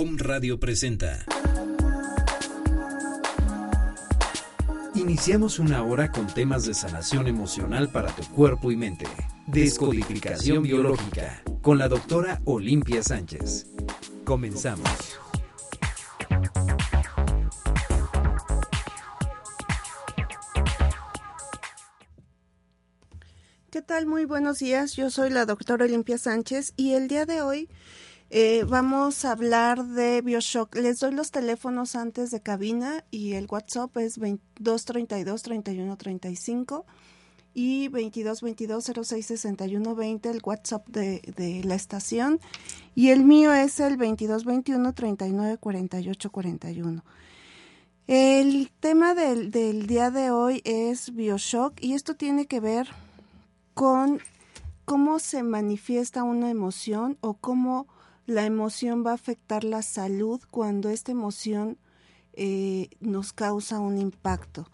Om Radio presenta. Iniciamos una hora con temas de sanación emocional para tu cuerpo y mente. Descodificación biológica con la doctora Olimpia Sánchez. Comenzamos. ¿Qué tal? Muy buenos días. Yo soy la doctora Olimpia Sánchez y el día de hoy eh, vamos a hablar de Bioshock. Les doy los teléfonos antes de cabina y el WhatsApp es 232 3135 y 2222 0661 20 el WhatsApp de, de, la estación y el mío es el 2221 39 48 41. El tema del, del día de hoy es Bioshock y esto tiene que ver con cómo se manifiesta una emoción o cómo la emoción va a afectar la salud cuando esta emoción eh, nos causa un impacto.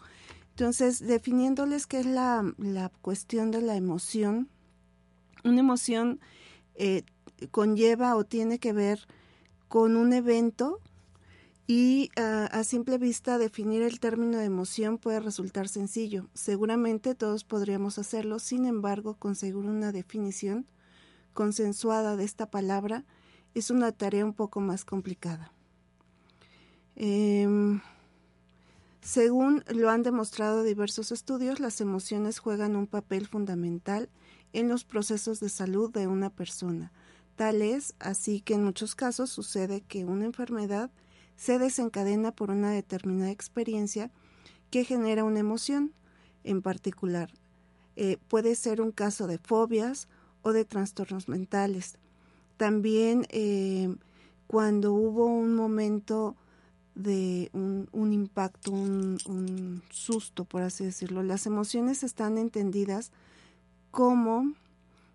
Entonces, definiéndoles qué es la, la cuestión de la emoción, una emoción eh, conlleva o tiene que ver con un evento y uh, a simple vista definir el término de emoción puede resultar sencillo. Seguramente todos podríamos hacerlo, sin embargo, conseguir una definición consensuada de esta palabra es una tarea un poco más complicada. Eh, según lo han demostrado diversos estudios, las emociones juegan un papel fundamental en los procesos de salud de una persona. Tal es así que en muchos casos sucede que una enfermedad se desencadena por una determinada experiencia que genera una emoción en particular. Eh, puede ser un caso de fobias o de trastornos mentales. También eh, cuando hubo un momento de un, un impacto, un, un, susto, por así decirlo, las emociones están entendidas como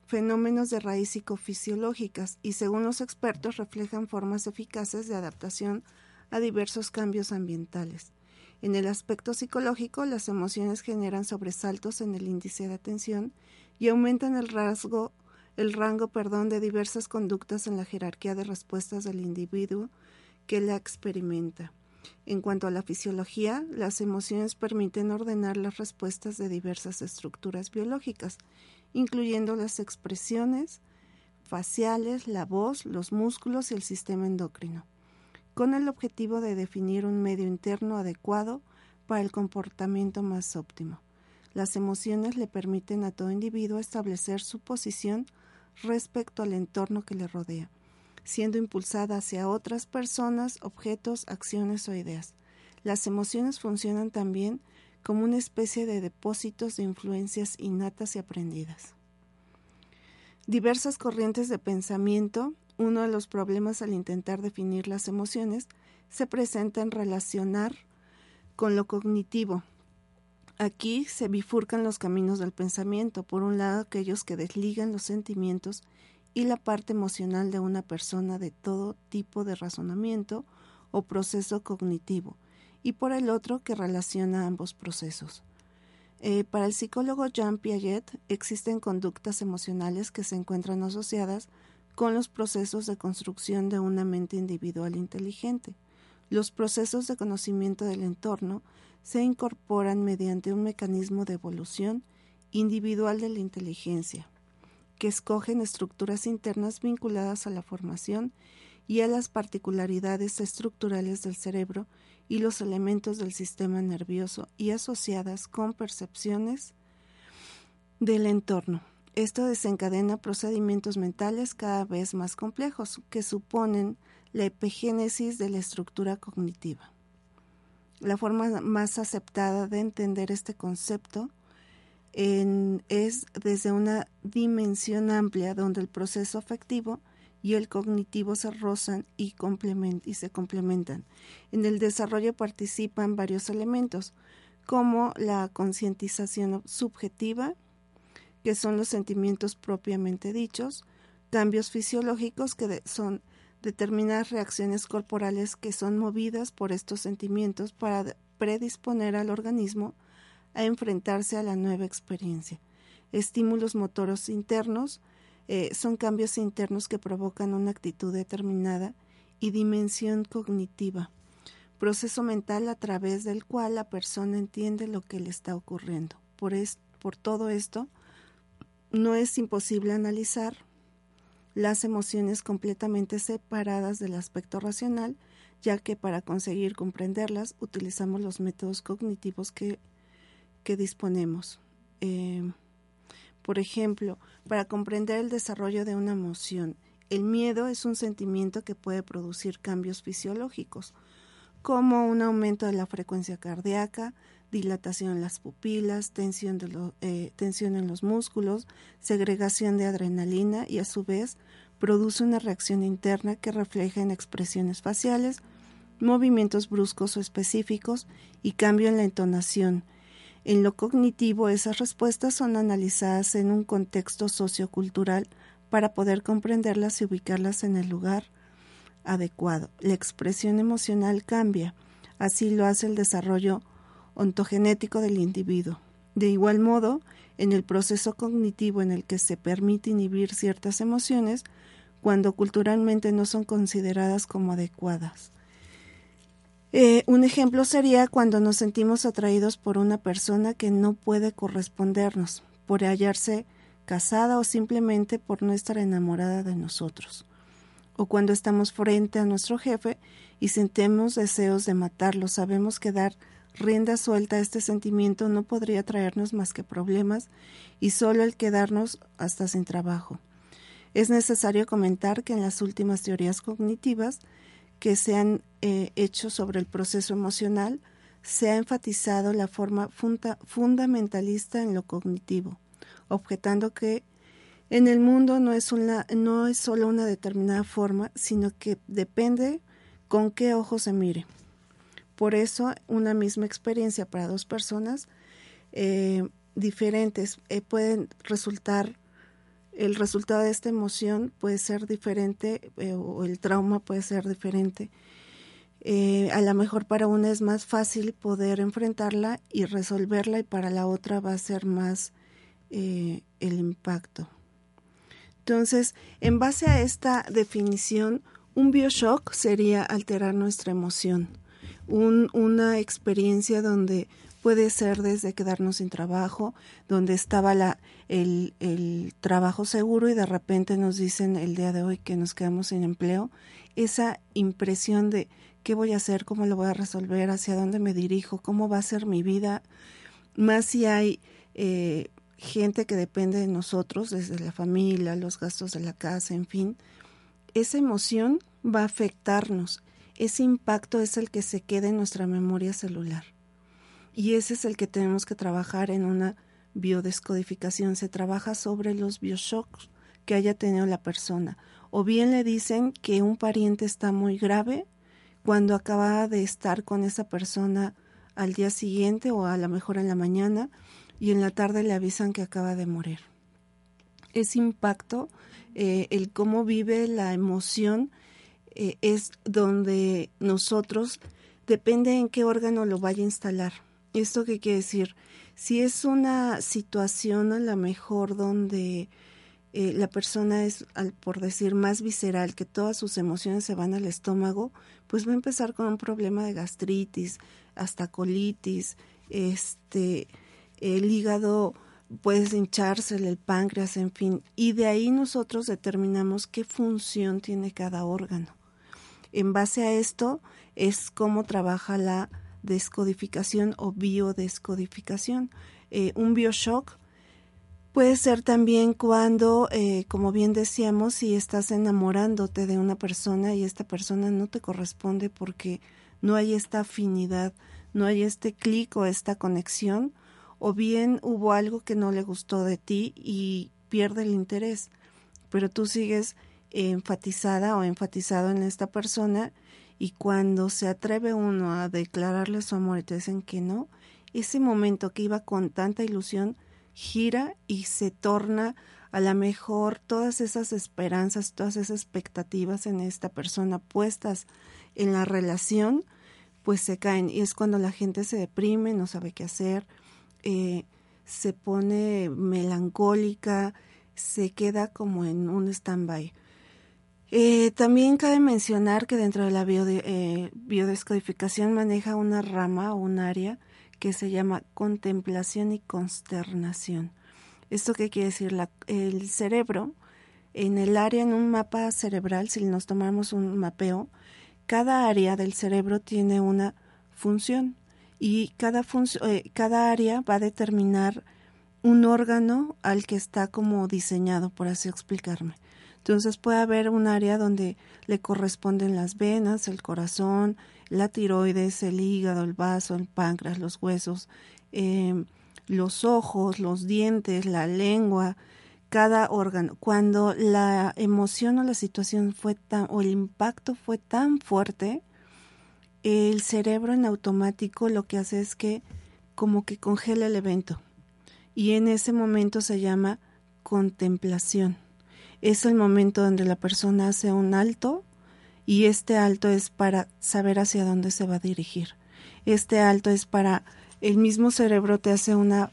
fenómenos de raíz psicofisiológicas y según los expertos reflejan formas eficaces de adaptación a diversos cambios ambientales. En el aspecto psicológico, las emociones generan sobresaltos en el índice de atención y aumentan el rasgo el rango perdón, de diversas conductas en la jerarquía de respuestas del individuo que la experimenta. En cuanto a la fisiología, las emociones permiten ordenar las respuestas de diversas estructuras biológicas, incluyendo las expresiones faciales, la voz, los músculos y el sistema endocrino, con el objetivo de definir un medio interno adecuado para el comportamiento más óptimo. Las emociones le permiten a todo individuo establecer su posición respecto al entorno que le rodea, siendo impulsada hacia otras personas, objetos, acciones o ideas. Las emociones funcionan también como una especie de depósitos de influencias innatas y aprendidas. Diversas corrientes de pensamiento, uno de los problemas al intentar definir las emociones, se presenta en relacionar con lo cognitivo, Aquí se bifurcan los caminos del pensamiento, por un lado aquellos que desligan los sentimientos y la parte emocional de una persona de todo tipo de razonamiento o proceso cognitivo, y por el otro que relaciona ambos procesos. Eh, para el psicólogo Jean Piaget existen conductas emocionales que se encuentran asociadas con los procesos de construcción de una mente individual inteligente. Los procesos de conocimiento del entorno se incorporan mediante un mecanismo de evolución individual de la inteligencia, que escogen estructuras internas vinculadas a la formación y a las particularidades estructurales del cerebro y los elementos del sistema nervioso y asociadas con percepciones del entorno. Esto desencadena procedimientos mentales cada vez más complejos que suponen la epigénesis de la estructura cognitiva. La forma más aceptada de entender este concepto es desde una dimensión amplia donde el proceso afectivo y el cognitivo se rozan y, y se complementan. En el desarrollo participan varios elementos, como la concientización subjetiva, que son los sentimientos propiamente dichos, cambios fisiológicos que son determinadas reacciones corporales que son movidas por estos sentimientos para predisponer al organismo a enfrentarse a la nueva experiencia. Estímulos motoros internos eh, son cambios internos que provocan una actitud determinada y dimensión cognitiva, proceso mental a través del cual la persona entiende lo que le está ocurriendo. Por, por todo esto, no es imposible analizar las emociones completamente separadas del aspecto racional, ya que para conseguir comprenderlas utilizamos los métodos cognitivos que, que disponemos. Eh, por ejemplo, para comprender el desarrollo de una emoción, el miedo es un sentimiento que puede producir cambios fisiológicos, como un aumento de la frecuencia cardíaca, dilatación en las pupilas, tensión, de eh, tensión en los músculos, segregación de adrenalina y a su vez produce una reacción interna que refleja en expresiones faciales, movimientos bruscos o específicos y cambio en la entonación. En lo cognitivo, esas respuestas son analizadas en un contexto sociocultural para poder comprenderlas y ubicarlas en el lugar adecuado. La expresión emocional cambia, así lo hace el desarrollo ontogenético del individuo. De igual modo, en el proceso cognitivo en el que se permite inhibir ciertas emociones, cuando culturalmente no son consideradas como adecuadas. Eh, un ejemplo sería cuando nos sentimos atraídos por una persona que no puede correspondernos, por hallarse casada o simplemente por no estar enamorada de nosotros. O cuando estamos frente a nuestro jefe y sentimos deseos de matarlo, sabemos que dar rienda suelta a este sentimiento no podría traernos más que problemas y solo el quedarnos hasta sin trabajo. Es necesario comentar que en las últimas teorías cognitivas que se han eh, hecho sobre el proceso emocional, se ha enfatizado la forma fundamentalista en lo cognitivo objetando que en el mundo no es, una, no es solo una determinada forma, sino que depende con qué ojo se mire. Por eso, una misma experiencia para dos personas eh, diferentes eh, pueden resultar, el resultado de esta emoción puede ser diferente eh, o el trauma puede ser diferente. a lo mejor para una es más fácil poder enfrentarla y resolverla y para la otra va a ser más el impacto. Entonces, en base a esta definición, un bioshock sería alterar nuestra emoción, una experiencia donde puede ser desde quedarnos sin trabajo, donde estaba la, el, el, trabajo seguro y de repente nos dicen el día de hoy que nos quedamos sin empleo, esa impresión de qué voy a hacer, cómo lo voy a resolver, hacia dónde me dirijo, cómo va a ser mi vida, más si hay eh, gente que depende de nosotros, desde la familia, los gastos de la casa, en fin, esa emoción va a afectarnos. Ese impacto es el que se queda en nuestra memoria celular. Y ese es el que tenemos que trabajar en una biodescodificación. Se trabaja sobre los bioshocks que haya tenido la persona. O bien le dicen que un pariente está muy grave cuando acaba de estar con esa persona al día siguiente o a lo mejor en la mañana y en la tarde le avisan que acaba de morir. Ese impacto, eh, el cómo vive la emoción, eh, es donde nosotros, depende en qué órgano lo vaya a instalar. ¿Esto qué quiere decir? Si es una situación a lo mejor donde eh, la persona es, al, por decir, más visceral, que todas sus emociones se van al estómago, pues va a empezar con un problema de gastritis, hasta colitis, este, el hígado puede hincharse, el páncreas, en fin, y de ahí nosotros determinamos qué función tiene cada órgano. En base a esto es cómo trabaja la descodificación o biodescodificación. Eh, un bioshock puede ser también cuando, eh, como bien decíamos, si estás enamorándote de una persona y esta persona no te corresponde porque no hay esta afinidad, no hay este clic o esta conexión, o bien hubo algo que no le gustó de ti y pierde el interés, pero tú sigues enfatizada o enfatizado en esta persona y cuando se atreve uno a declararle su amor y te dicen que no, ese momento que iba con tanta ilusión gira y se torna a lo mejor todas esas esperanzas, todas esas expectativas en esta persona puestas en la relación, pues se caen y es cuando la gente se deprime, no sabe qué hacer, eh, se pone melancólica, se queda como en un stand-by. Eh, también cabe mencionar que dentro de la eh, biodescodificación maneja una rama o un área que se llama contemplación y consternación. ¿Esto qué quiere decir? el cerebro, en el área, en un mapa cerebral, si nos tomamos un mapeo, cada área del cerebro tiene una función y cada, eh, cada área va a determinar un órgano al que está como diseñado, por así explicarme. Entonces puede haber un área donde le corresponden las venas, el corazón, la tiroides, el hígado, el vaso, el páncreas, los huesos, em, los ojos, los dientes, la lengua, cada órgano. Cuando la emoción o la situación fue tan, o el impacto fue tan fuerte, el cerebro en automático lo que hace es que como que congela el evento. Y en ese momento se llama contemplación es el momento donde la persona hace un alto y este alto es para saber hacia dónde se va a dirigir. Este alto es para el mismo cerebro te hace una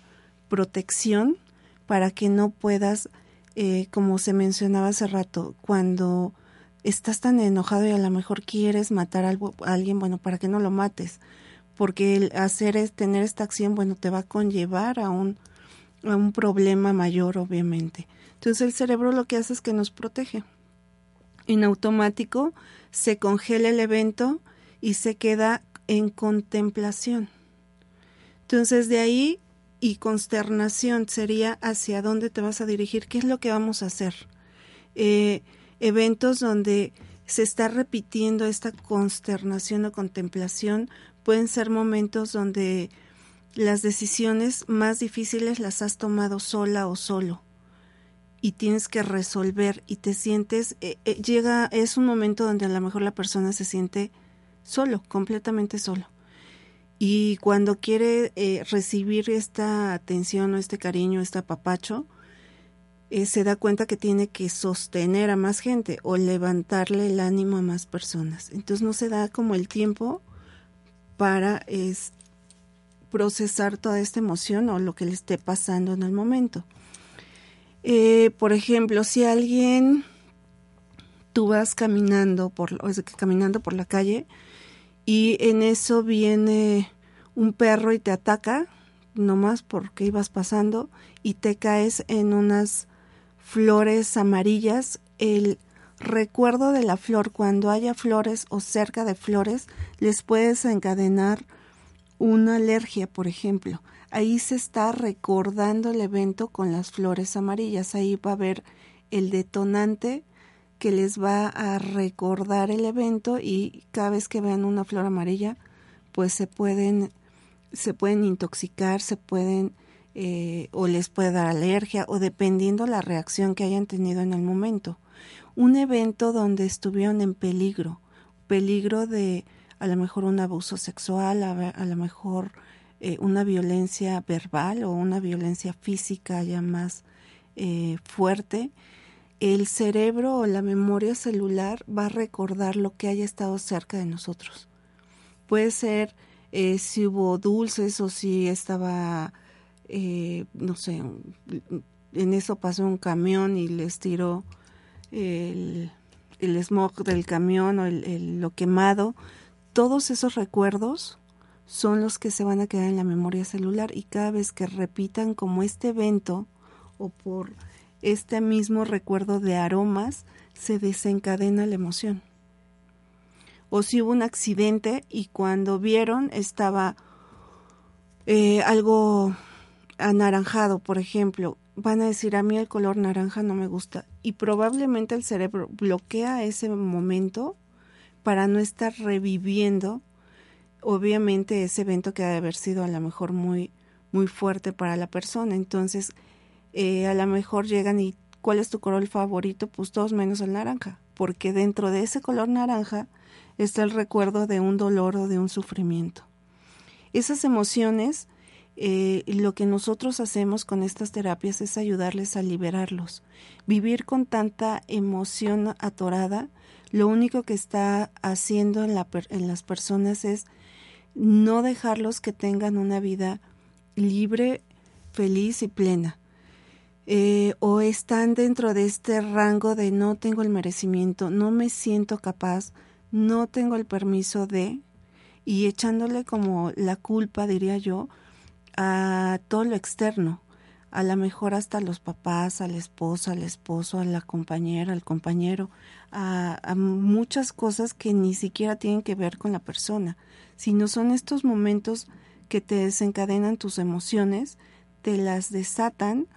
protección para que no puedas, eh, como se mencionaba hace rato, cuando estás tan enojado y a lo mejor quieres matar a alguien, bueno, para que no lo mates, porque el hacer es tener esta acción, bueno, te va a conllevar a un, a un problema mayor, obviamente. Entonces el cerebro lo que hace es que nos protege. En automático se congela el evento y se queda en contemplación. Entonces de ahí y consternación sería hacia dónde te vas a dirigir, qué es lo que vamos a hacer. Eh, eventos donde se está repitiendo esta consternación o contemplación pueden ser momentos donde las decisiones más difíciles las has tomado sola o solo y tienes que resolver y te sientes, eh, eh, llega, es un momento donde a lo mejor la persona se siente solo, completamente solo. Y cuando quiere eh, recibir esta atención o este cariño, este apapacho, se da cuenta que tiene que sostener a más gente o levantarle el ánimo a más personas. Entonces no se da como el tiempo para es, procesar toda esta emoción o lo que le esté pasando en el momento. Eh, por ejemplo, si alguien tú vas caminando por, caminando por la calle y en eso viene un perro y te ataca, nomás porque ibas pasando y te caes en unas flores amarillas, el recuerdo de la flor, cuando haya flores o cerca de flores, les puedes encadenar una alergia, por ejemplo ahí se está recordando el evento con las flores amarillas. Ahí va a haber el detonante que les va a recordar el evento y cada vez que vean una flor amarilla, pues se pueden, se pueden intoxicar, se pueden eh, o les puede dar alergia o dependiendo la reacción que hayan tenido en el momento. Un evento donde estuvieron en peligro, peligro de a lo mejor un abuso sexual, a, a lo mejor eh, una violencia verbal o una violencia física ya más eh, fuerte, el cerebro o la memoria celular va a recordar lo que haya estado cerca de nosotros. Puede ser eh, si hubo dulces o si estaba, no sé, en eso pasó un camión y les tiró el, el smog del camión o el, lo quemado. Todos esos recuerdos son los que se van a quedar en la memoria celular y cada vez que repitan como este evento o por este mismo recuerdo de aromas, se desencadena la emoción. O si hubo un accidente y cuando vieron estaba eh, algo anaranjado, por ejemplo, van a decir a mí el color naranja no me gusta y probablemente el cerebro bloquea ese momento para no estar reviviendo obviamente ese evento que ha de haber sido a lo mejor muy, muy fuerte para la persona. Entonces, eh, a lo mejor llegan y ¿cuál es tu color favorito? Pues todos menos el naranja, porque dentro de ese color naranja está el recuerdo de un dolor o de un sufrimiento. Esas emociones, eh, lo que nosotros hacemos con estas terapias es ayudarles a liberarlos. Vivir con tanta emoción atorada, lo único que está haciendo en, la, en las personas es no dejarlos que tengan una vida libre, feliz y plena. eh, o están dentro de este rango de no tengo el merecimiento, no me siento capaz, no tengo el permiso de, y echándole como la culpa, diría yo, a todo lo externo, a lo mejor hasta los papás, a la esposa, al esposo, a la compañera, al compañero, a, a, muchas cosas que ni siquiera tienen que ver con la persona, sino son estos momentos que te desencadenan tus emociones, te las desatan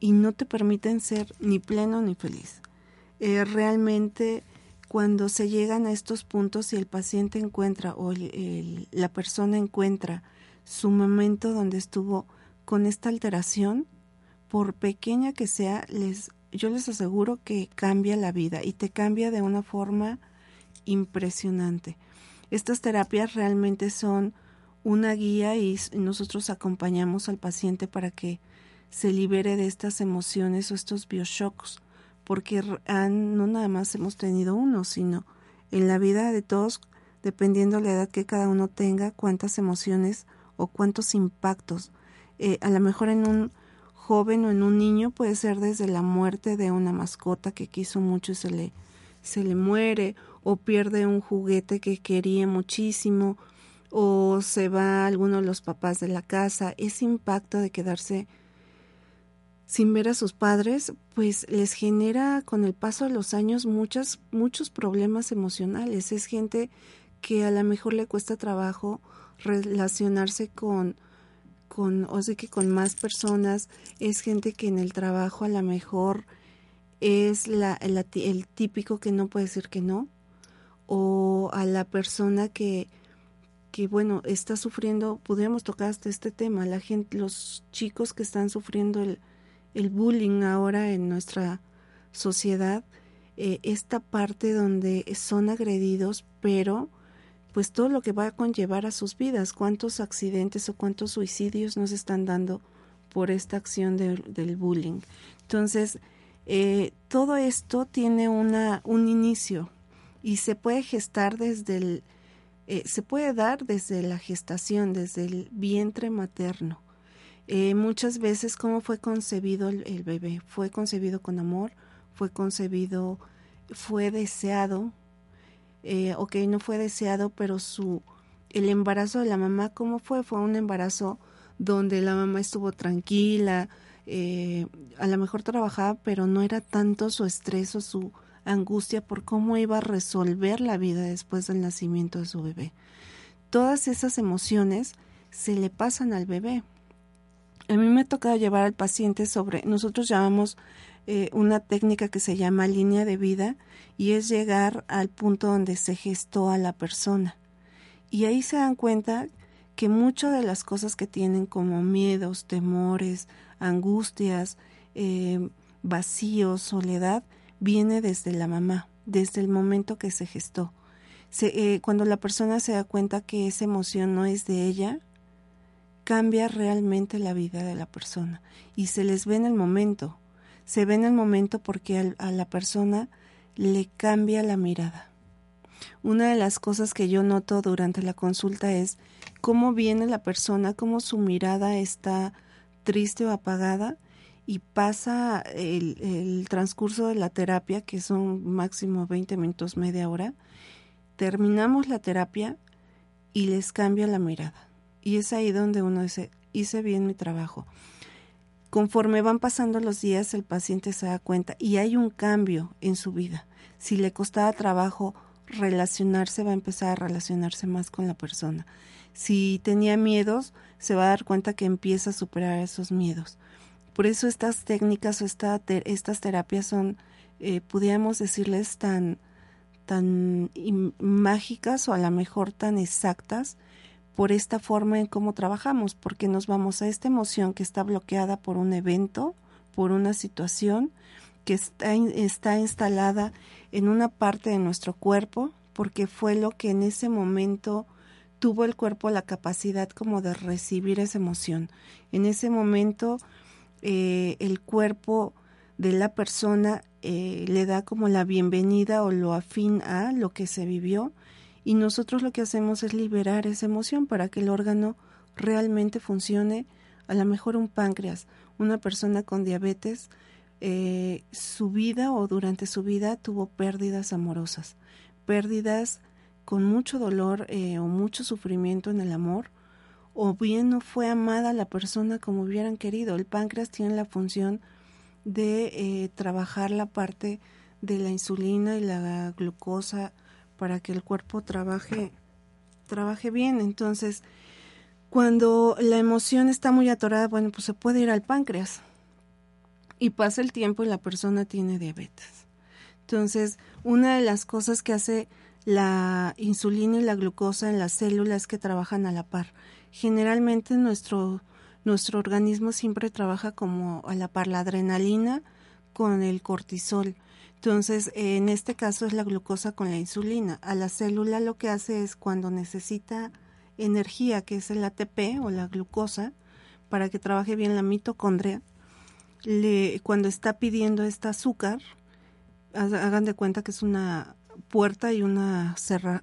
y no te permiten ser ni pleno ni feliz. Eh, realmente cuando se llegan a estos puntos y el paciente encuentra o la persona encuentra su momento donde estuvo con esta alteración, por pequeña que sea, les, yo les aseguro que cambia la vida y te cambia de una forma impresionante. Estas terapias realmente son una guía y nosotros acompañamos al paciente para que se libere de estas emociones o estos bioshocks, porque no nada más hemos tenido uno, sino en la vida de todos, dependiendo la edad que cada uno tenga, cuántas emociones o cuántos impactos. Eh, a lo mejor en un joven o en un niño puede ser desde la muerte de una mascota que quiso mucho y se le, se le muere, o pierde un juguete que quería muchísimo, o se va alguno de los papás de la casa. Ese impacto de quedarse sin ver a sus padres, pues les genera con el paso de los años muchas, muchos problemas emocionales. Es gente que a lo mejor le cuesta trabajo relacionarse con, con, o sea que con más personas, es gente que en el trabajo a lo mejor es la, el típico que no puede decir que no, o a la persona que, que bueno, está sufriendo, podríamos tocar hasta este tema, la gente, los chicos que están sufriendo el, el bullying ahora en nuestra sociedad, eh, esta parte donde son agredidos, pero pues todo lo que va a conllevar a sus vidas, cuántos accidentes o cuántos suicidios nos están dando por esta acción del bullying. Entonces, eh, todo esto tiene una, un inicio y se puede gestar desde el, eh, se puede dar desde la gestación, desde el vientre materno. Eh, muchas veces cómo fue concebido el, bebé. Fue concebido con amor, fue concebido, fue deseado, eh, ok, no fue deseado, pero su, el embarazo de la mamá, ¿cómo fue? Fue un embarazo donde la mamá estuvo tranquila, eh, a lo mejor trabajaba, pero no era tanto su estrés o su angustia por cómo iba a resolver la vida después del nacimiento de su bebé. Todas esas emociones se le pasan al bebé a mí me ha tocado llevar al paciente sobre, nosotros llamamos eh, una técnica que se llama línea de vida y es llegar al punto donde se gestó a la persona. Y ahí se dan cuenta que muchas de las cosas que tienen como miedos, temores, angustias, eh, vacíos, soledad, viene desde la mamá, desde el momento que se gestó. Eh, cuando la persona se da cuenta que esa emoción no es de ella, cambia realmente la vida de la persona y se les ve en el momento. Se ve en el momento porque a la persona le cambia la mirada. Una de las cosas que yo noto durante la consulta es cómo viene la persona, cómo su mirada está triste o apagada y pasa el, transcurso de la terapia, que son máximo 20 minutos, media hora, terminamos la terapia y les cambia la mirada. Y es ahí donde uno dice, hice bien mi trabajo. Conforme van pasando los días, el paciente se da cuenta y hay un cambio en su vida. Si le costaba trabajo relacionarse, va a empezar a relacionarse más con la persona. Si tenía miedos, se va a dar cuenta que empieza a superar esos miedos. Por eso estas técnicas o esta, estas terapias son, eh, pudiéramos decirles, tan, tan mágicas o a lo mejor tan exactas por esta forma en cómo trabajamos, porque nos vamos a esta emoción que está bloqueada por un evento, por una situación que está, está instalada en una parte de nuestro cuerpo, porque fue lo que en ese momento tuvo el cuerpo la capacidad como de recibir esa emoción. En ese momento eh, el cuerpo de la persona eh, le da como la bienvenida o lo afín a lo que se vivió y nosotros lo que hacemos es liberar esa emoción para que el órgano realmente funcione, a lo mejor un páncreas. una persona con diabetes, eh, su vida o durante su vida tuvo pérdidas amorosas, pérdidas con mucho dolor eh, o mucho sufrimiento en el amor, o bien no fue amada la persona como hubieran querido. El páncreas tiene la función de eh, trabajar la parte de la insulina y la glucosa para que el cuerpo trabaje trabaje bien. Entonces, cuando la emoción está muy atorada, bueno, pues se puede ir al páncreas. Y pasa el tiempo y la persona tiene diabetes. Entonces, una de las cosas que hace la insulina y la glucosa en las células que trabajan a la par. Generalmente nuestro, nuestro organismo siempre trabaja como a la par la adrenalina con el cortisol. Entonces, en este caso es la glucosa con la insulina. A la célula lo que hace es cuando necesita energía, que es el ATP o la glucosa, para que trabaje bien la mitocondria, le, cuando está pidiendo este azúcar, hagan de cuenta que es una puerta y una, cerra,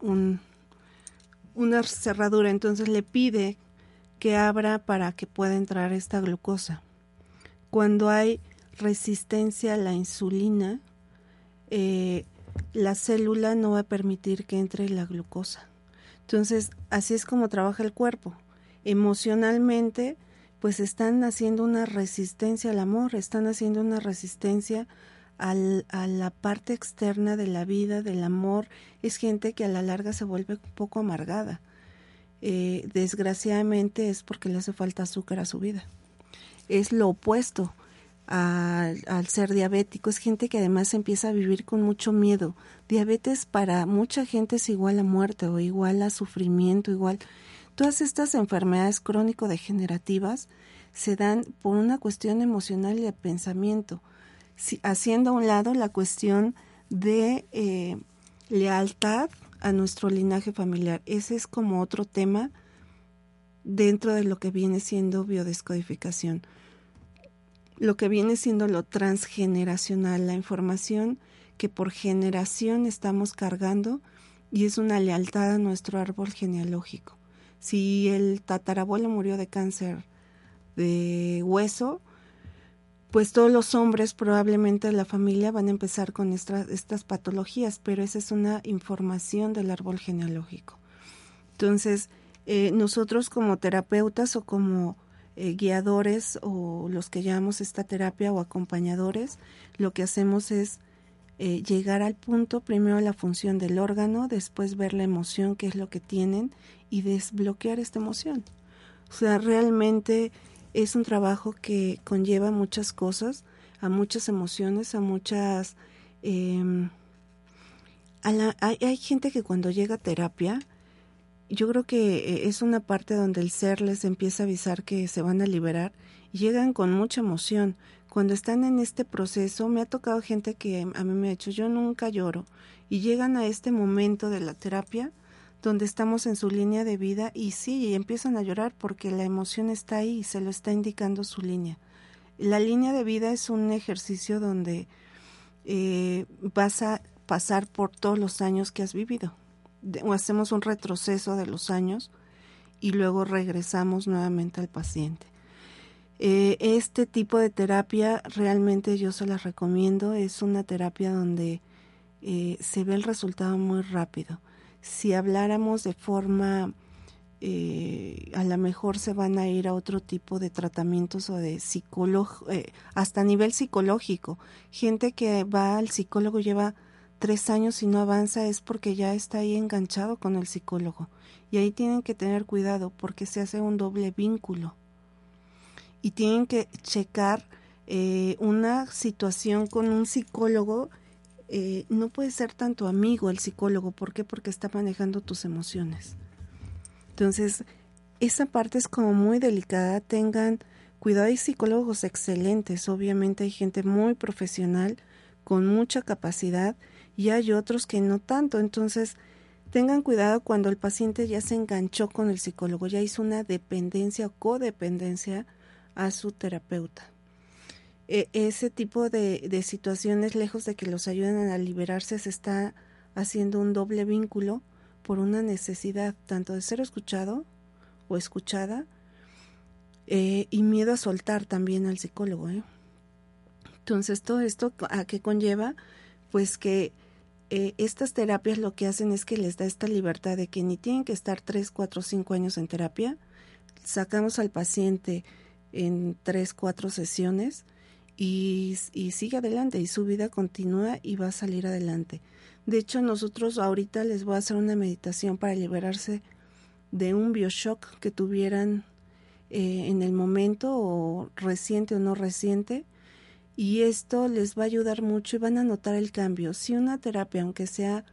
una cerradura, entonces le pide que abra para que pueda entrar esta glucosa. Cuando hay resistencia a la insulina, eh, la célula no va a permitir que entre la glucosa. Entonces, así es como trabaja el cuerpo. Emocionalmente, pues están haciendo una resistencia al amor, están haciendo una resistencia al, a la parte externa de la vida, del amor. Es gente que a la larga se vuelve un poco amargada. Eh, desgraciadamente es porque le hace falta azúcar a su vida. Es lo opuesto al ser diabético. Es gente que además empieza a vivir con mucho miedo. Diabetes para mucha gente es igual a muerte o igual a sufrimiento, igual. Todas estas enfermedades crónico-degenerativas se dan por una cuestión emocional y de pensamiento, haciendo a un lado la cuestión de eh, lealtad a nuestro linaje familiar. Ese es como otro tema dentro de lo que viene siendo biodescodificación lo que viene siendo lo transgeneracional, la información que por generación estamos cargando y es una lealtad a nuestro árbol genealógico. Si el tatarabuelo murió de cáncer de hueso, pues todos los hombres probablemente de la familia van a empezar con estas, patologías, pero esa es una información del árbol genealógico. Entonces, eh, nosotros como terapeutas o como eh, guiadores o los que llamamos esta terapia o acompañadores, lo que hacemos es eh, llegar al punto, primero la función del órgano, después ver la emoción, qué es lo que tienen y desbloquear esta emoción. O sea, realmente es un trabajo que conlleva muchas cosas, a muchas emociones, a muchas... Em, hay, hay gente que cuando llega a terapia, yo creo que eh, es una parte donde el ser les empieza a avisar que se van a liberar y llegan con mucha emoción. Cuando están en este proceso, me ha tocado gente que a mí me ha dicho, yo nunca lloro, y llegan a este momento de la terapia donde estamos en su línea de vida y sí, y empiezan a llorar porque la emoción está ahí y se lo está indicando su línea. La línea de vida es un ejercicio donde eh, vas a pasar por todos los años que has vivido o hacemos un retroceso de los años y luego regresamos nuevamente al paciente. Eh, este tipo de terapia realmente yo se la recomiendo, es una terapia donde eh, se ve el resultado muy rápido. Si habláramos de forma, eh, a lo mejor se van a ir a otro tipo de tratamientos o de psicólogo, hasta a nivel psicológico. Gente que va al psicólogo lleva tres años y no avanza es porque ya está ahí enganchado con el psicólogo. Y ahí tienen que tener cuidado porque se hace un doble vínculo. Y tienen que checar eh, una situación con un psicólogo. Eh, no puede ser tanto amigo el psicólogo. ¿Por qué? Porque está manejando tus emociones. Entonces, esa parte es como muy delicada. Tengan cuidado. Hay psicólogos excelentes. Obviamente hay gente muy profesional, con mucha capacidad y hay otros que no tanto. Entonces, tengan cuidado cuando el paciente ya se enganchó con el psicólogo, ya hizo una dependencia o codependencia a su terapeuta. E, ese tipo de, de situaciones, lejos de que los ayuden a liberarse, se está haciendo un doble vínculo por una necesidad tanto de ser escuchado o escuchada eh, y miedo a soltar también al psicólogo. ¿eh? Entonces, todo esto a qué conlleva, pues que eh, estas terapias lo que hacen es que les da esta libertad de que ni tienen que estar 3, 4, 5 años en terapia, sacamos al paciente en 3, 4 sesiones y, sigue adelante y su vida continúa y va a salir adelante. De hecho, nosotros ahorita les voy a hacer una meditación para liberarse de un bioshock que tuvieran eh, en el momento o reciente o no reciente y esto les va a ayudar mucho y van a notar el cambio. Si una terapia, aunque sea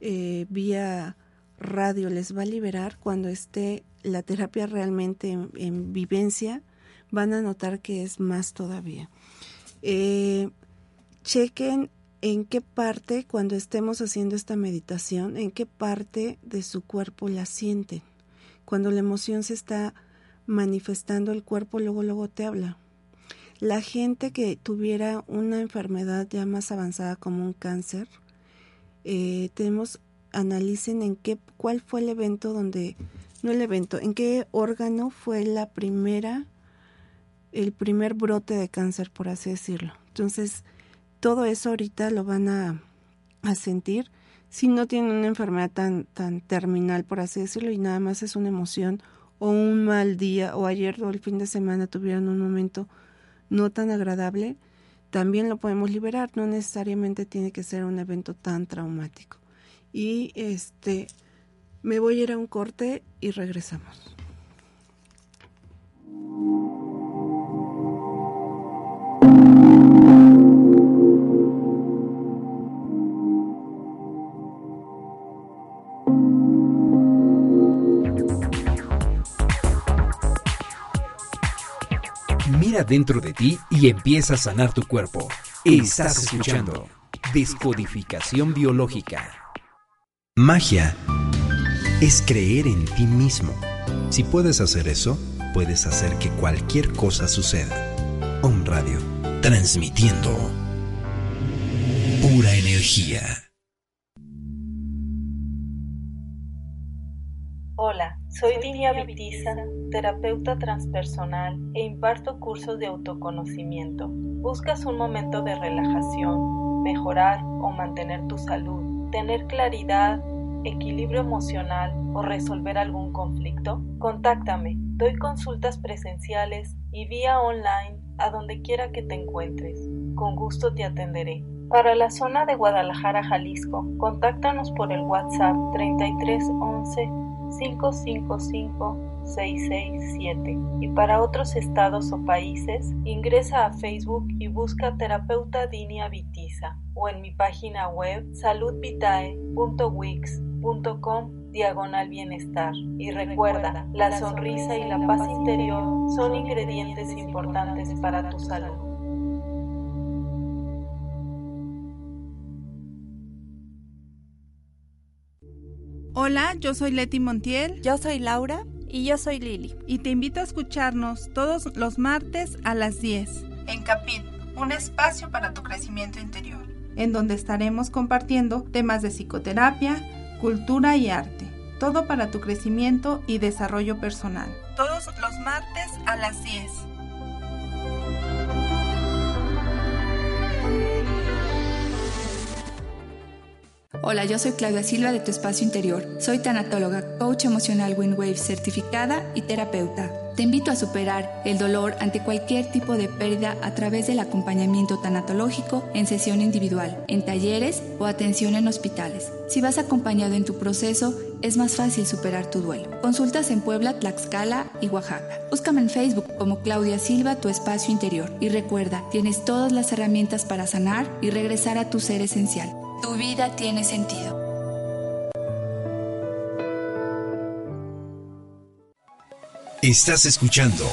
eh, vía radio, les va a liberar cuando esté la terapia realmente en, vivencia, van a notar que es más todavía. Eh, chequen en qué parte, cuando estemos haciendo esta meditación, en qué parte de su cuerpo la sienten. Cuando la emoción se está manifestando el cuerpo, luego, luego te habla. La gente que tuviera una enfermedad ya más avanzada como un cáncer, eh, tenemos, analicen en qué, cuál fue el evento donde, no el evento, en qué órgano fue la primera, el primer brote de cáncer, por así decirlo. Entonces, todo eso ahorita lo van a, sentir si no tienen una enfermedad tan, tan terminal, por así decirlo, y nada más es una emoción o un mal día, o ayer o el fin de semana tuvieron un momento no tan agradable, también lo podemos liberar, no necesariamente tiene que ser un evento tan traumático. Y este me voy a ir a un corte y regresamos. Dentro de ti y empieza a sanar tu cuerpo. Estás escuchando Descodificación Biológica. Magia es creer en ti mismo. Si puedes hacer eso, puedes hacer que cualquier cosa suceda. Om Radio, transmitiendo pura energía. Hola, soy Dinia Vitiza, terapeuta transpersonal e imparto cursos de autoconocimiento. ¿Buscas un momento de relajación, mejorar o mantener tu salud, tener claridad, equilibrio emocional o resolver algún conflicto? Contáctame. Doy consultas presenciales y vía online a donde quiera que te encuentres. Con gusto te atenderé. Para la zona de Guadalajara, Jalisco, contáctanos por el WhatsApp 3311 555-667. Y para otros estados o países, ingresa a Facebook y busca terapeuta Dinia Vitiza o en mi página web saludvitae.wix.com diagonal bienestar. Y recuerda, la sonrisa y la paz interior son ingredientes importantes para tu salud. Hola, yo soy Leti Montiel. Yo soy Laura. Y yo soy Lili. Y te invito a escucharnos todos los martes a las 10. En Capit, un espacio para tu crecimiento interior. En donde estaremos compartiendo temas de psicoterapia, cultura y arte. Todo para tu crecimiento y desarrollo personal. Todos los martes a las 10. Hola, yo soy Claudia Silva de Tu Espacio Interior. Soy tanatóloga, coach emocional Windwave certificada y terapeuta. Te invito a superar el dolor ante cualquier tipo de pérdida a través del acompañamiento tanatológico en sesión individual, en talleres o atención en hospitales. Si vas acompañado en tu proceso, es más fácil superar tu duelo. Consultas en Puebla, Tlaxcala y Oaxaca. Búscame en Facebook como Claudia Silva, tu espacio interior. Y recuerda, tienes todas las herramientas para sanar y regresar a tu ser esencial. Tu vida tiene sentido. Estás escuchando.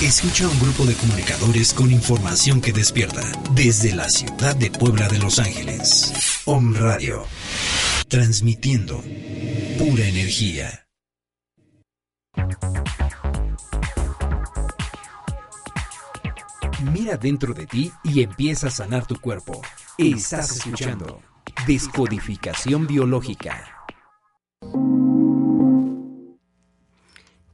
Escucha un grupo de comunicadores con información que despierta desde la ciudad de Puebla de Los Ángeles. Om Radio. Transmitiendo pura energía. Mira dentro de ti y empieza a sanar tu cuerpo. Estás escuchando Descodificación Biológica.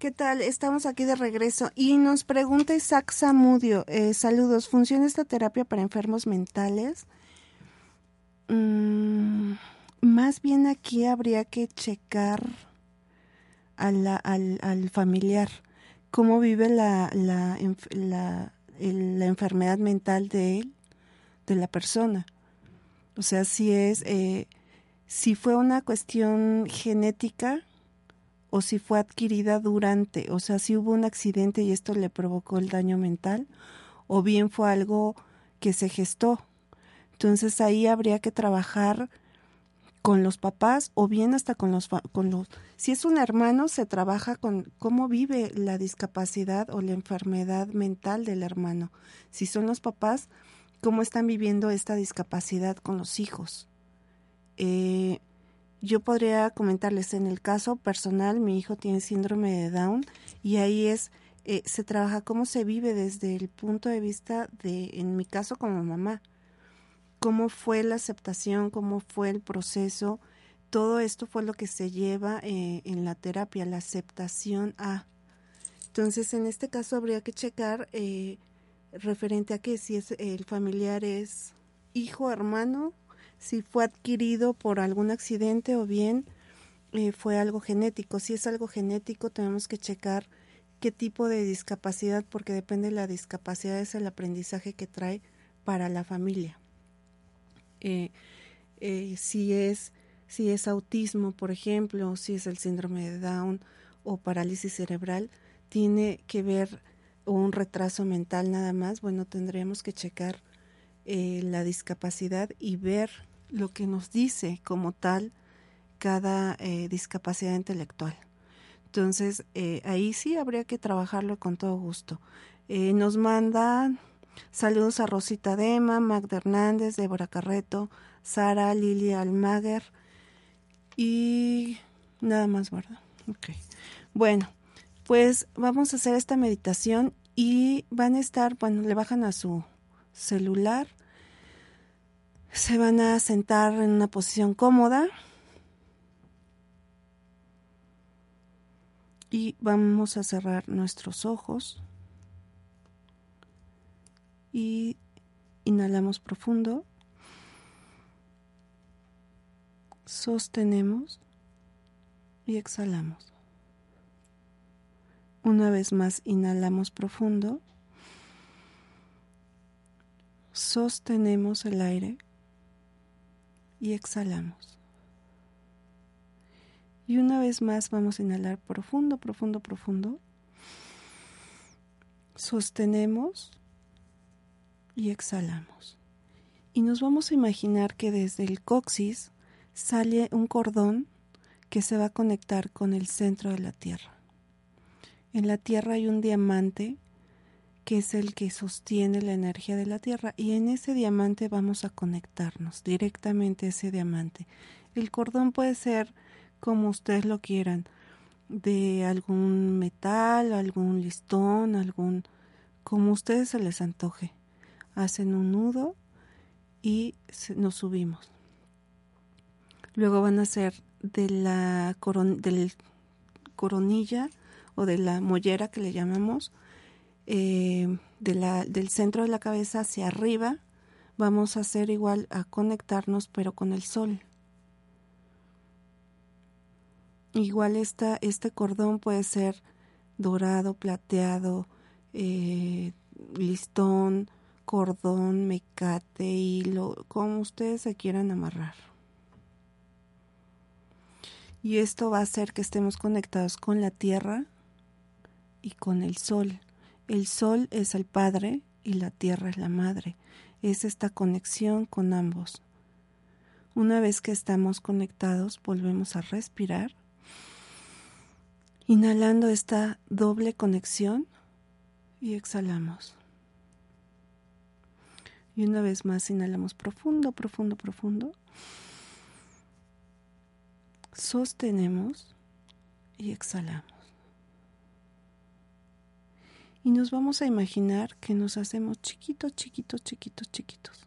¿Qué tal? Estamos aquí de regreso y nos pregunta Isaac Zamudio, eh, saludos, ¿funciona esta terapia para enfermos mentales? Mm, más bien aquí habría que checar al, familiar cómo vive la, la, enfermedad mental de él, de la persona. O sea, si es, eh, si fue una cuestión genética, o si fue adquirida durante, o sea, si hubo un accidente y esto le provocó el daño mental, o bien fue algo que se gestó. Entonces ahí habría que trabajar con los papás o bien hasta con los con los si es un hermano se trabaja con cómo vive la discapacidad o la enfermedad mental del hermano. Si son los papás, cómo están viviendo esta discapacidad con los hijos. Eh, yo podría comentarles en el caso personal, mi hijo tiene síndrome de Down y ahí es, eh, se trabaja cómo se vive desde el punto de vista de, en mi caso como mamá, cómo fue la aceptación, cómo fue el proceso, todo esto fue lo que se lleva eh, en la terapia, la aceptación a. Entonces, en este caso habría que checar eh, referente a que si es, el familiar es hijo, hermano, si fue adquirido por algún accidente o bien eh, fue algo genético. Si es algo genético, tenemos que checar qué tipo de discapacidad, porque depende de la discapacidad, es el aprendizaje que trae para la familia. Eh, eh, si es si es autismo, por ejemplo, si es el síndrome de Down o parálisis cerebral, tiene que ver un retraso mental nada más, bueno, tendríamos que checar eh, la discapacidad y ver lo que nos dice como tal cada discapacidad intelectual. Entonces, ahí sí habría que trabajarlo con todo gusto. nos mandan saludos a Rosita Dema, Magda Hernández, Débora Carreto, Sara, Lilia Almaguer y nada más, ¿verdad? Ok. Bueno, pues vamos a hacer esta meditación y van a estar, bueno, le bajan a su celular. Se van a sentar en una posición cómoda. Y vamos a cerrar nuestros ojos. Y inhalamos profundo. Sostenemos y exhalamos. Una vez más, inhalamos profundo sostenemos el aire y exhalamos. Y una vez más vamos a inhalar profundo, profundo, profundo. Sostenemos y exhalamos. Y nos vamos a imaginar que desde el coxis sale un cordón que se va a conectar con el centro de la Tierra. En la Tierra hay un diamante que es el que sostiene la energía de la Tierra. Y en ese diamante vamos a conectarnos directamente a ese diamante. El cordón puede ser como ustedes lo quieran, de algún metal, algún listón, algún como ustedes se les antoje. Hacen un nudo y nos subimos. Luego van a hacer de la coronilla o de la mollera que le llamamos, eh, de la, del centro de la cabeza hacia arriba, vamos a hacer igual a conectarnos pero con el sol. Igual esta, este cordón puede ser dorado, plateado, eh, listón, cordón, mecate, hilo, como ustedes se quieran amarrar. Y esto va a hacer que estemos conectados con la tierra y con el sol. El sol es el padre y la tierra es la madre. Es esta conexión con ambos. Una vez que estamos conectados, volvemos a respirar, inhalando esta doble conexión y exhalamos. Y una vez más inhalamos profundo, profundo, profundo. Sostenemos y exhalamos. y nos vamos a imaginar que nos hacemos chiquitos, chiquitos, chiquitos, chiquitos.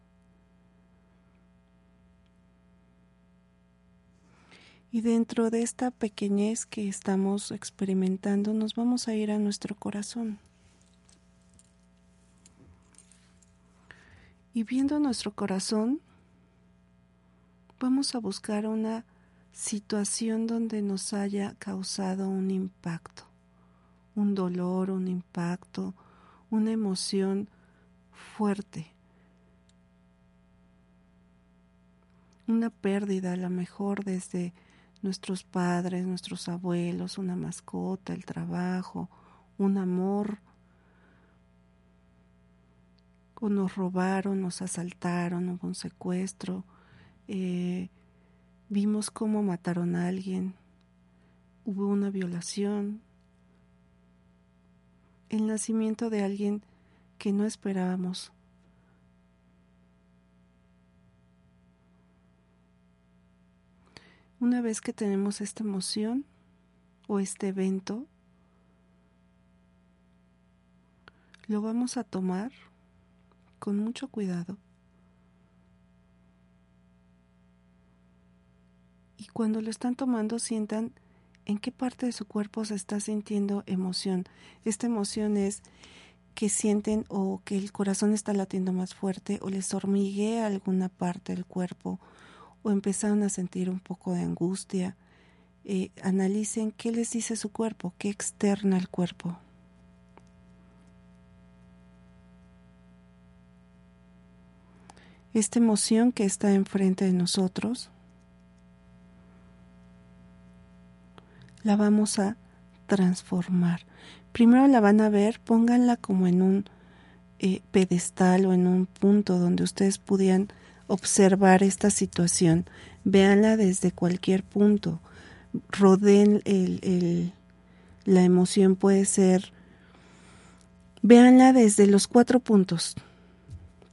Y dentro de esta pequeñez que estamos experimentando, nos vamos a ir a nuestro corazón. Y viendo nuestro corazón, vamos a buscar una situación donde nos haya causado un impacto, un dolor, un impacto, una emoción fuerte, una pérdida a lo mejor desde nuestros padres, nuestros abuelos, una mascota, el trabajo, un amor, o nos robaron, nos asaltaron, hubo un secuestro, eh, vimos cómo mataron a alguien, hubo una violación, el nacimiento de alguien que no esperábamos. Una vez que tenemos esta emoción o este evento, lo vamos a tomar con mucho cuidado. Y cuando lo están tomando, sientan en qué parte de su cuerpo se está sintiendo emoción. Esta emoción es que sienten o que el corazón está latiendo más fuerte o les hormiguea alguna parte del cuerpo o empezaron a sentir un poco de angustia. Eh, analicen qué les dice su cuerpo, qué externa el cuerpo. Esta emoción que está enfrente de nosotros la vamos a transformar. Primero la van a ver, pónganla como en un eh, pedestal o en un punto donde ustedes pudieran observar esta situación. Véanla desde cualquier punto. Rodeen el, la emoción, puede ser. Véanla desde los cuatro puntos.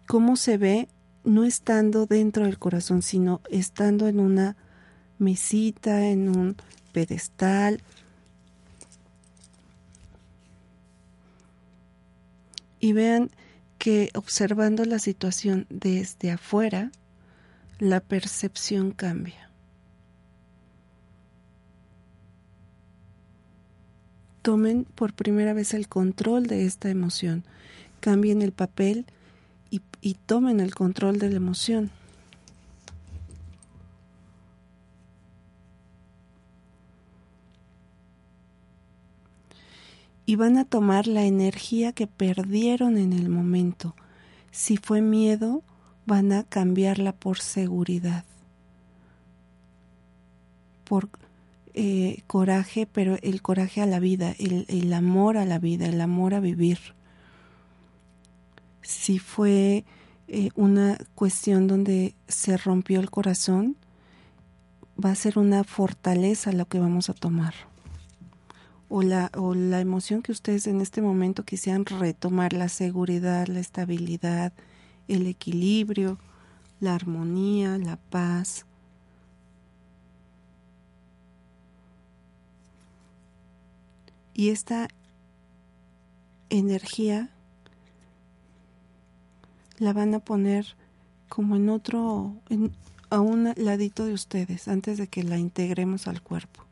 ¿Cómo se ve no estando dentro del corazón, sino estando en una mesita, en un pedestal. Y vean que observando la situación desde afuera, la percepción cambia. Tomen por primera vez el control de esta emoción, cambien el papel y, tomen el control de la emoción. y van a tomar la energía que perdieron en el momento. Si fue miedo, van a cambiarla por seguridad, por eh, coraje, pero el coraje a la vida, el, amor a la vida, el amor a vivir. Si fue eh, una cuestión donde se rompió el corazón, va a ser una fortaleza lo que vamos a tomar o la, o la emoción que ustedes en este momento quisieran retomar, la seguridad, la estabilidad, el equilibrio, la armonía, la paz. Y esta energía la van a poner como en otro, a un ladito de ustedes, antes de que la integremos al cuerpo.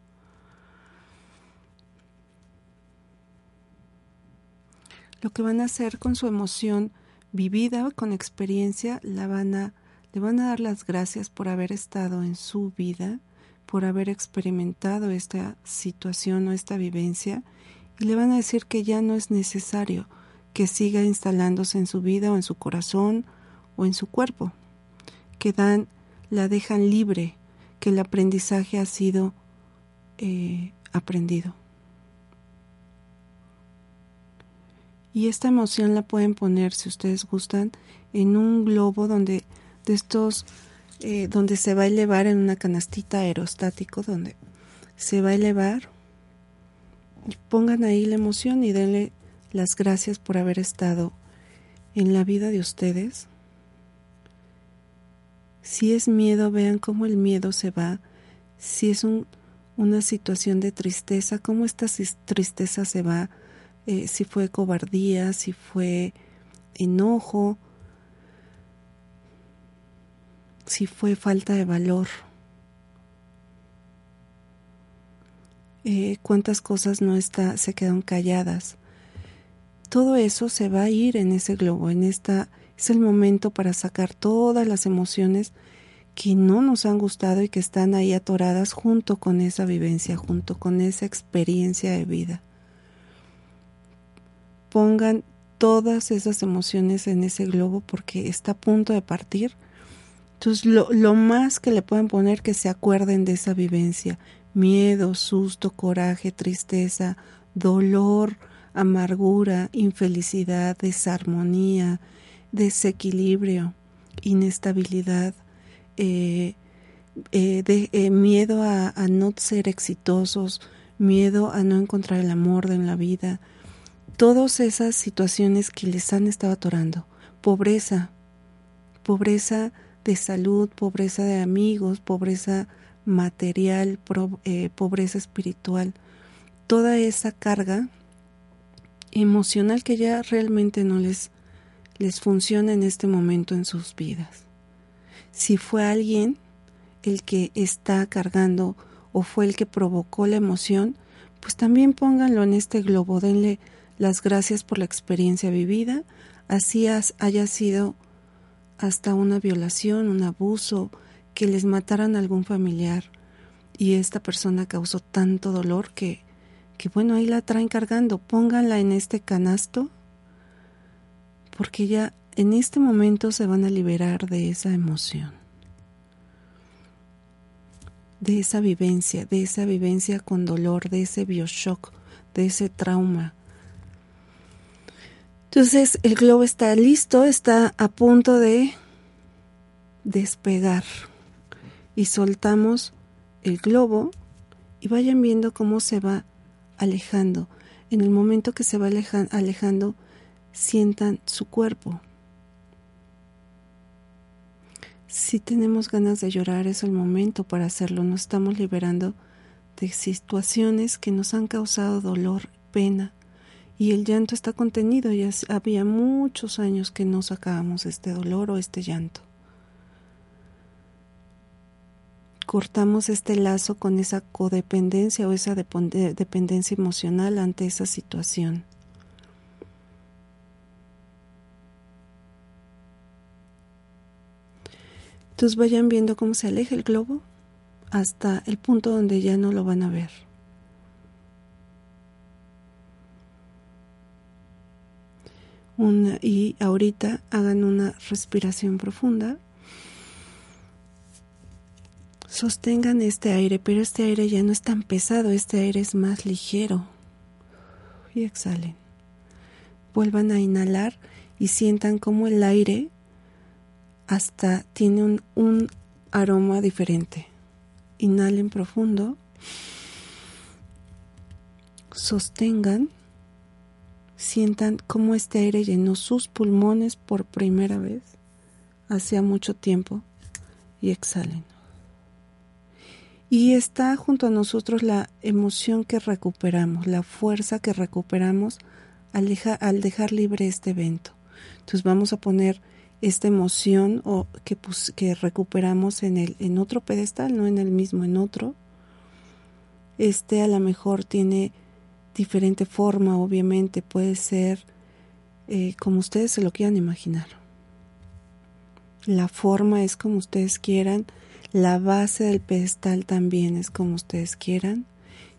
lo que van a hacer con su emoción vivida, con experiencia, la van a, le van a dar las gracias por haber estado en su vida, por haber experimentado esta situación o esta vivencia, y le van a decir que ya no es necesario que siga instalándose en su vida o en su corazón o en su cuerpo, que dan, la dejan libre, que el aprendizaje ha sido eh, aprendido. Y esta emoción la pueden poner, si ustedes gustan, en un globo donde de estos, eh, donde se va a elevar en una canastita aerostático, donde se va a elevar. Y pongan ahí la emoción y denle las gracias por haber estado en la vida de ustedes. Si es miedo, vean cómo el miedo se va. Si es un, una situación de tristeza, cómo esta tristeza se va eh, si fue cobardía, si fue enojo, si fue falta de valor. eh, cuántas cosas no está, se quedan calladas. Todo eso se va a ir en ese globo, en esta es el momento para sacar todas las emociones que no nos han gustado y que están ahí atoradas junto con esa vivencia, junto con esa experiencia de vida. Pongan todas esas emociones en ese globo porque está a punto de partir. Entonces, lo, lo más que le pueden poner que se acuerden de esa vivencia, miedo, susto, coraje, tristeza, dolor, amargura, infelicidad, desarmonía, desequilibrio, inestabilidad, eh, eh, eh, miedo a, a, no ser exitosos, miedo a no encontrar el amor en la vida, todas esas situaciones que les han estado atorando, pobreza, pobreza de salud, pobreza de amigos, pobreza material, pobreza espiritual, toda esa carga emocional que ya realmente no les, les funciona en este momento en sus vidas. Si fue alguien el que está cargando o fue el que provocó la emoción, pues también pónganlo en este globo, denle las gracias por la experiencia vivida, así haya sido hasta una violación, un abuso, que les mataran a algún familiar. Y esta persona causó tanto dolor que, que bueno, ahí la traen cargando, pónganla en este canasto porque ya en este momento se van a liberar de esa emoción, de esa vivencia, de esa vivencia con dolor, de ese bioshock, de ese trauma. Entonces el globo está listo, está a punto de despegar y soltamos el globo y vayan viendo cómo se va alejando. En el momento que se va alejando, sientan su cuerpo. Si tenemos ganas de llorar es el momento para hacerlo. Nos estamos liberando de situaciones que nos han causado dolor, pena. Y el llanto está contenido. Ya había muchos años que no sacábamos este dolor o este llanto. Cortamos este lazo con esa codependencia o esa dependencia emocional ante esa situación. Entonces vayan viendo cómo se aleja el globo hasta el punto donde ya no lo van a ver. y ahorita hagan una respiración profunda. Sostengan este aire, pero este aire ya no es tan pesado, este aire es más ligero. Y exhalen. Vuelvan a inhalar y sientan cómo el aire hasta tiene un, aroma diferente. Inhalen profundo, sostengan, sientan cómo este aire llenó sus pulmones por primera vez, hacía mucho tiempo, y exhalen. Y está junto a nosotros la emoción que recuperamos, la fuerza que recuperamos al, dejar libre este evento. Entonces vamos a poner esta emoción o que, que recuperamos en, el, en otro pedestal, no en el mismo, en otro. Este a lo mejor tiene diferente forma, obviamente, puede ser eh, como ustedes se lo quieran imaginar. La forma es como ustedes quieran, la base del pedestal también es como ustedes quieran.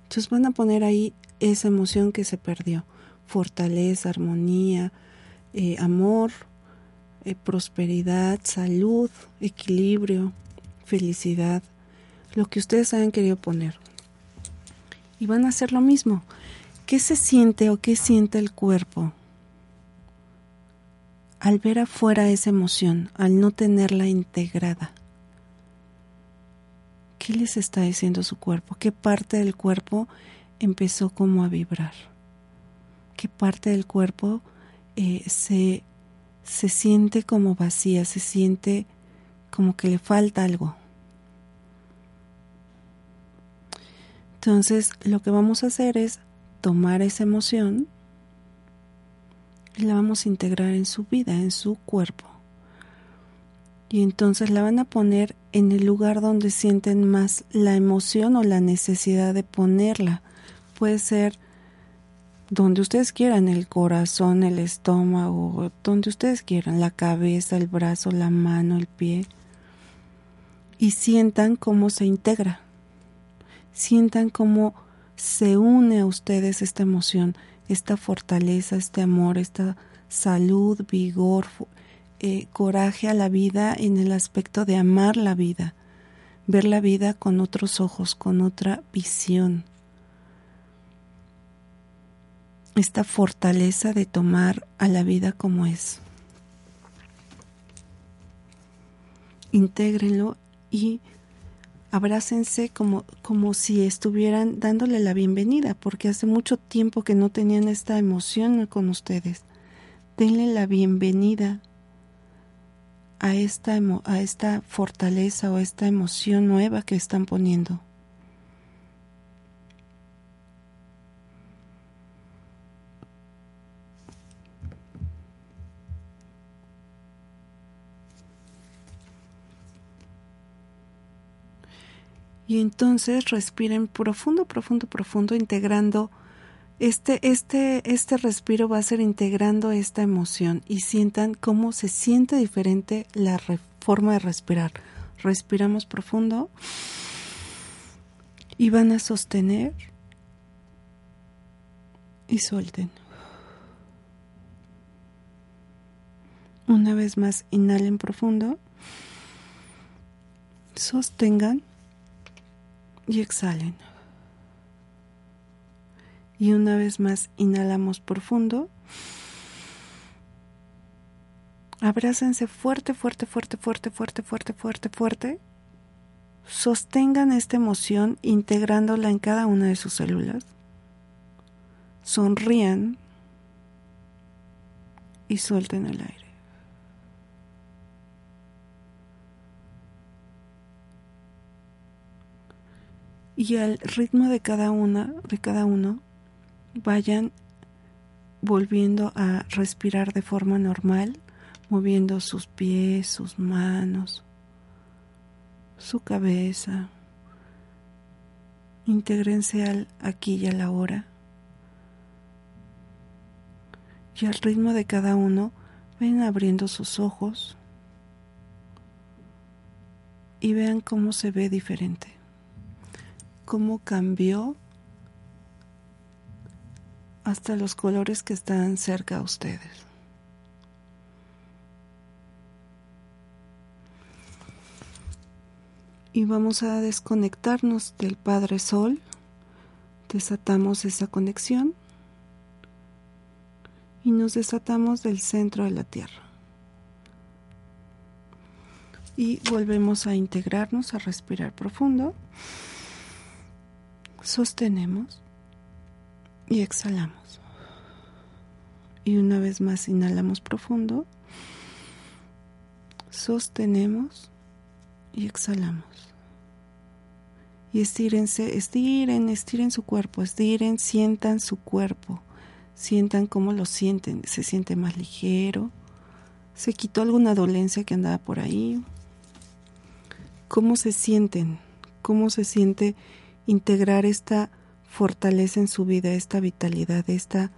Entonces van a poner ahí esa emoción que se perdió, fortaleza, armonía, eh, amor, eh, prosperidad, salud, equilibrio, felicidad, lo que ustedes hayan querido poner. Y van a hacer lo mismo. ¿Qué se siente o qué siente el cuerpo al ver afuera esa emoción, al no tenerla integrada? ¿Qué les está diciendo su cuerpo? ¿Qué parte del cuerpo empezó como a vibrar? ¿Qué parte del cuerpo eh, se se siente como vacía, se siente como que le falta algo. Entonces lo que vamos a hacer es tomar esa emoción y la vamos a integrar en su vida, en su cuerpo. Y entonces la van a poner en el lugar donde sienten más la emoción o la necesidad de ponerla, puede ser donde ustedes quieran, el corazón, el estómago, donde ustedes quieran, la cabeza, el brazo, la mano, el pie, y sientan cómo se integra, sientan cómo se une a ustedes esta emoción, esta fortaleza, este amor, esta salud, vigor, eh, coraje a la vida en el aspecto de amar la vida, ver la vida con otros ojos, con otra visión esta fortaleza de tomar a la vida como es. Intégrenlo y abrácense como, como si estuvieran dándole la bienvenida, porque hace mucho tiempo que no tenían esta emoción con ustedes. Denle la bienvenida a esta, a esta fortaleza o a esta emoción nueva que están poniendo. Y entonces respiren profundo, profundo, profundo, integrando este, este, este respiro va a ser integrando esta emoción y sientan cómo se siente diferente la forma de respirar. Respiramos profundo y van a sostener y suelten. Una vez más, inhalen profundo, sostengan y exhalen. Y una vez más inhalamos profundo. Abrácense fuerte, fuerte, fuerte, fuerte, fuerte, fuerte, fuerte, fuerte. Sostengan esta emoción integrándola en cada una de sus células. Sonrían y suelten el aire. y al ritmo de cada una, de cada uno, vayan volviendo a respirar de forma normal, moviendo sus pies, sus manos, su cabeza. Intégrense al aquí y a la hora. Y al ritmo de cada uno, ven abriendo sus ojos y vean cómo se ve diferente cómo cambió hasta los colores que están cerca a ustedes. Y vamos a desconectarnos del Padre Sol. Desatamos esa conexión y nos desatamos del centro de la Tierra. Y volvemos a integrarnos, a respirar profundo sostenemos y exhalamos. Y una vez más inhalamos profundo, sostenemos y exhalamos. Y estírense, estiren, estiren su cuerpo, estiren, sientan su cuerpo, sientan cómo lo sienten, se siente más ligero, se quitó alguna dolencia que andaba por ahí, cómo se sienten, cómo se siente integrar esta fortaleza en su vida, esta vitalidad, esta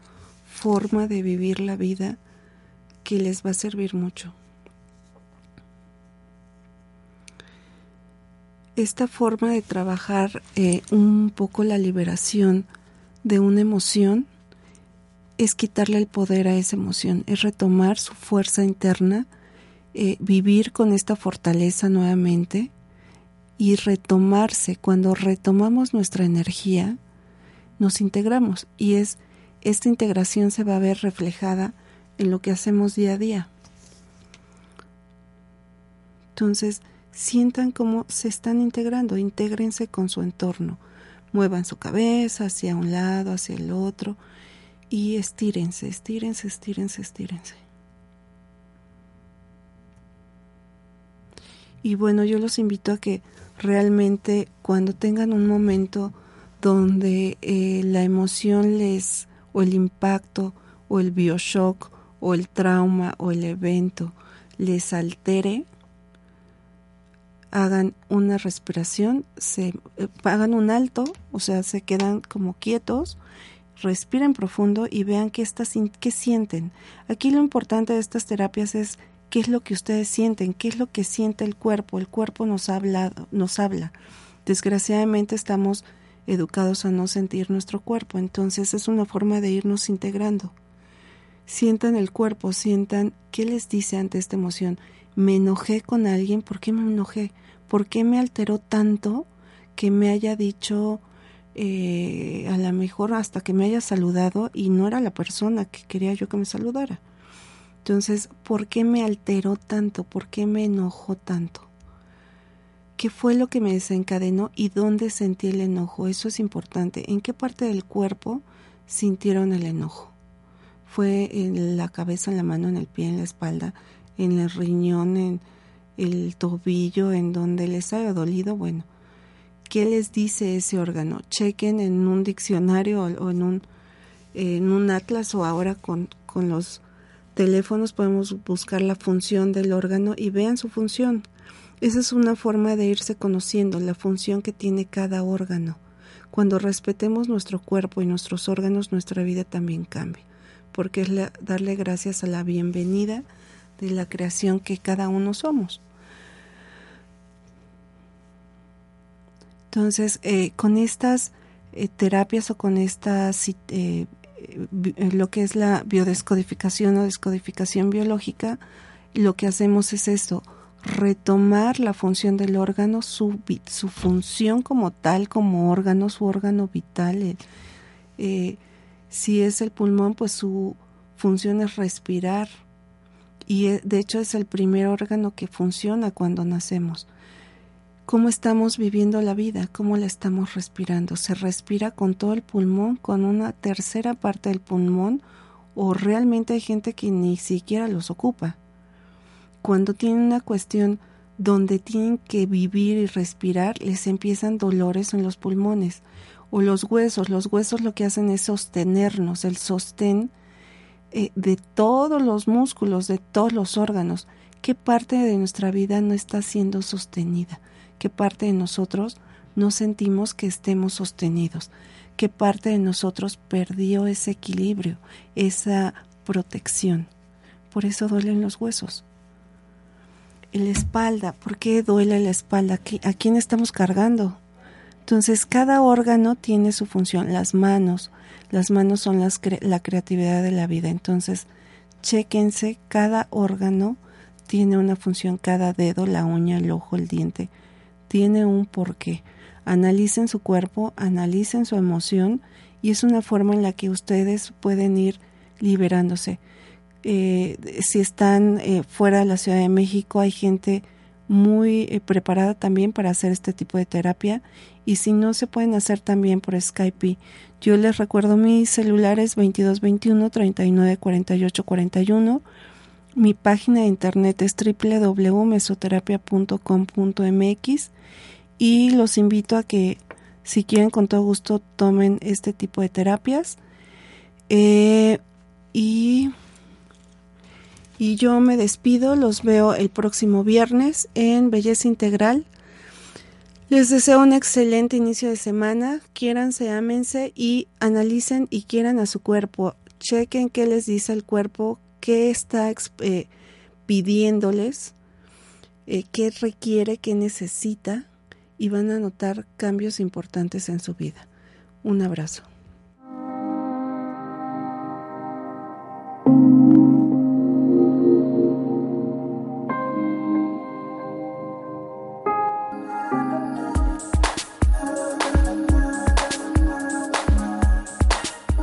forma de vivir la vida que les va a servir mucho. Esta forma de trabajar eh, un poco la liberación de una emoción es quitarle el poder a esa emoción, es retomar su fuerza interna, eh, vivir con esta fortaleza nuevamente, y retomarse. Cuando retomamos nuestra energía, nos integramos y es esta integración se va a ver reflejada en lo que hacemos día a día. Entonces, sientan cómo se están integrando, intégrense con su entorno, muevan su cabeza hacia un lado, hacia el otro y estírense, estírense, estírense, estírense. Y bueno, yo los invito a que realmente cuando tengan un momento donde eh, la emoción les o el impacto o el bioshock o el trauma o el evento les altere, hagan una respiración, se eh, hagan un alto, o sea, se quedan como quietos, respiren profundo y vean qué, qué sienten. Aquí lo importante de estas terapias es qué es lo que ustedes sienten, qué es lo que siente el cuerpo. El cuerpo nos habla, nos habla. Desgraciadamente estamos educados a no sentir nuestro cuerpo, entonces es una forma de irnos integrando. Sientan el cuerpo, sientan qué les dice ante esta emoción. Me enojé con alguien, ¿por qué me enojé? ¿Por qué me alteró tanto que me haya dicho eh, a lo mejor hasta que me haya saludado y no era la persona que quería yo que me saludara? Entonces, ¿por qué me alteró tanto? ¿Por qué me enojó tanto? ¿Qué fue lo que me desencadenó y dónde sentí el enojo? Eso es importante. ¿En qué parte del cuerpo sintieron el enojo? ¿Fue en la cabeza, en la mano, en el pie, en la espalda, en el riñón, en el tobillo, en donde les haya dolido? Bueno, ¿qué les dice ese órgano? Chequen en un diccionario o en un, en un atlas o ahora con, con los teléfonos podemos buscar la función del órgano y vean su función. Esa es una forma de irse conociendo la función que tiene cada órgano. Cuando respetemos nuestro cuerpo y nuestros órganos, nuestra vida también cambia, porque es darle gracias a la bienvenida de la creación que cada uno somos. Entonces, eh, con estas eh, terapias o con estas eh, eh, lo que es la biodescodificación o descodificación biológica, lo que hacemos es esto, retomar la función del órgano, su, su función como tal, como órgano, su órgano vital. Eh, eh, si es el pulmón, pues su función es respirar. Y de hecho es el primer órgano que funciona cuando nacemos cómo estamos viviendo la vida, cómo la estamos respirando. Se respira con todo el pulmón, con una tercera parte del pulmón, o realmente hay gente que ni siquiera los ocupa. Cuando tienen una cuestión donde tienen que vivir y respirar, les empiezan dolores en los pulmones. O los huesos, los huesos lo que hacen es sostenernos, el sostén eh, de todos los músculos, de todos los órganos. ¿Qué parte de nuestra vida no está siendo sostenida? qué parte de nosotros no sentimos que estemos sostenidos, qué parte de nosotros perdió ese equilibrio, esa protección. Por eso duelen los huesos. La espalda, ¿por qué duele la espalda? ¿A quién estamos cargando? Entonces, cada órgano tiene su función. Las manos, las manos son las la creatividad de la vida. Entonces, chéquense, cada órgano tiene una función, cada dedo, la uña, el ojo, el diente, tiene un porqué. Analicen su cuerpo, analicen su emoción y es una forma en la que ustedes pueden ir liberándose. Eh, si están eh, fuera de la Ciudad de México, hay gente muy eh, preparada también para hacer este tipo de terapia y si no se pueden hacer también por Skype. Yo les recuerdo mis celulares 2221 39 48 41 mi página de internet es www.mesoterapia.com.mx y los invito a que si quieren con todo gusto tomen este tipo de terapias. Y, y yo me despido, los veo el próximo viernes en Belleza Integral. Les deseo un excelente inicio de semana. Quiéranse, ámense y analicen y quieran a su cuerpo. Chequen qué les dice el cuerpo, qué está eh, pidiéndoles, eh, qué requiere, qué necesita y van a notar cambios importantes en su vida. Un abrazo.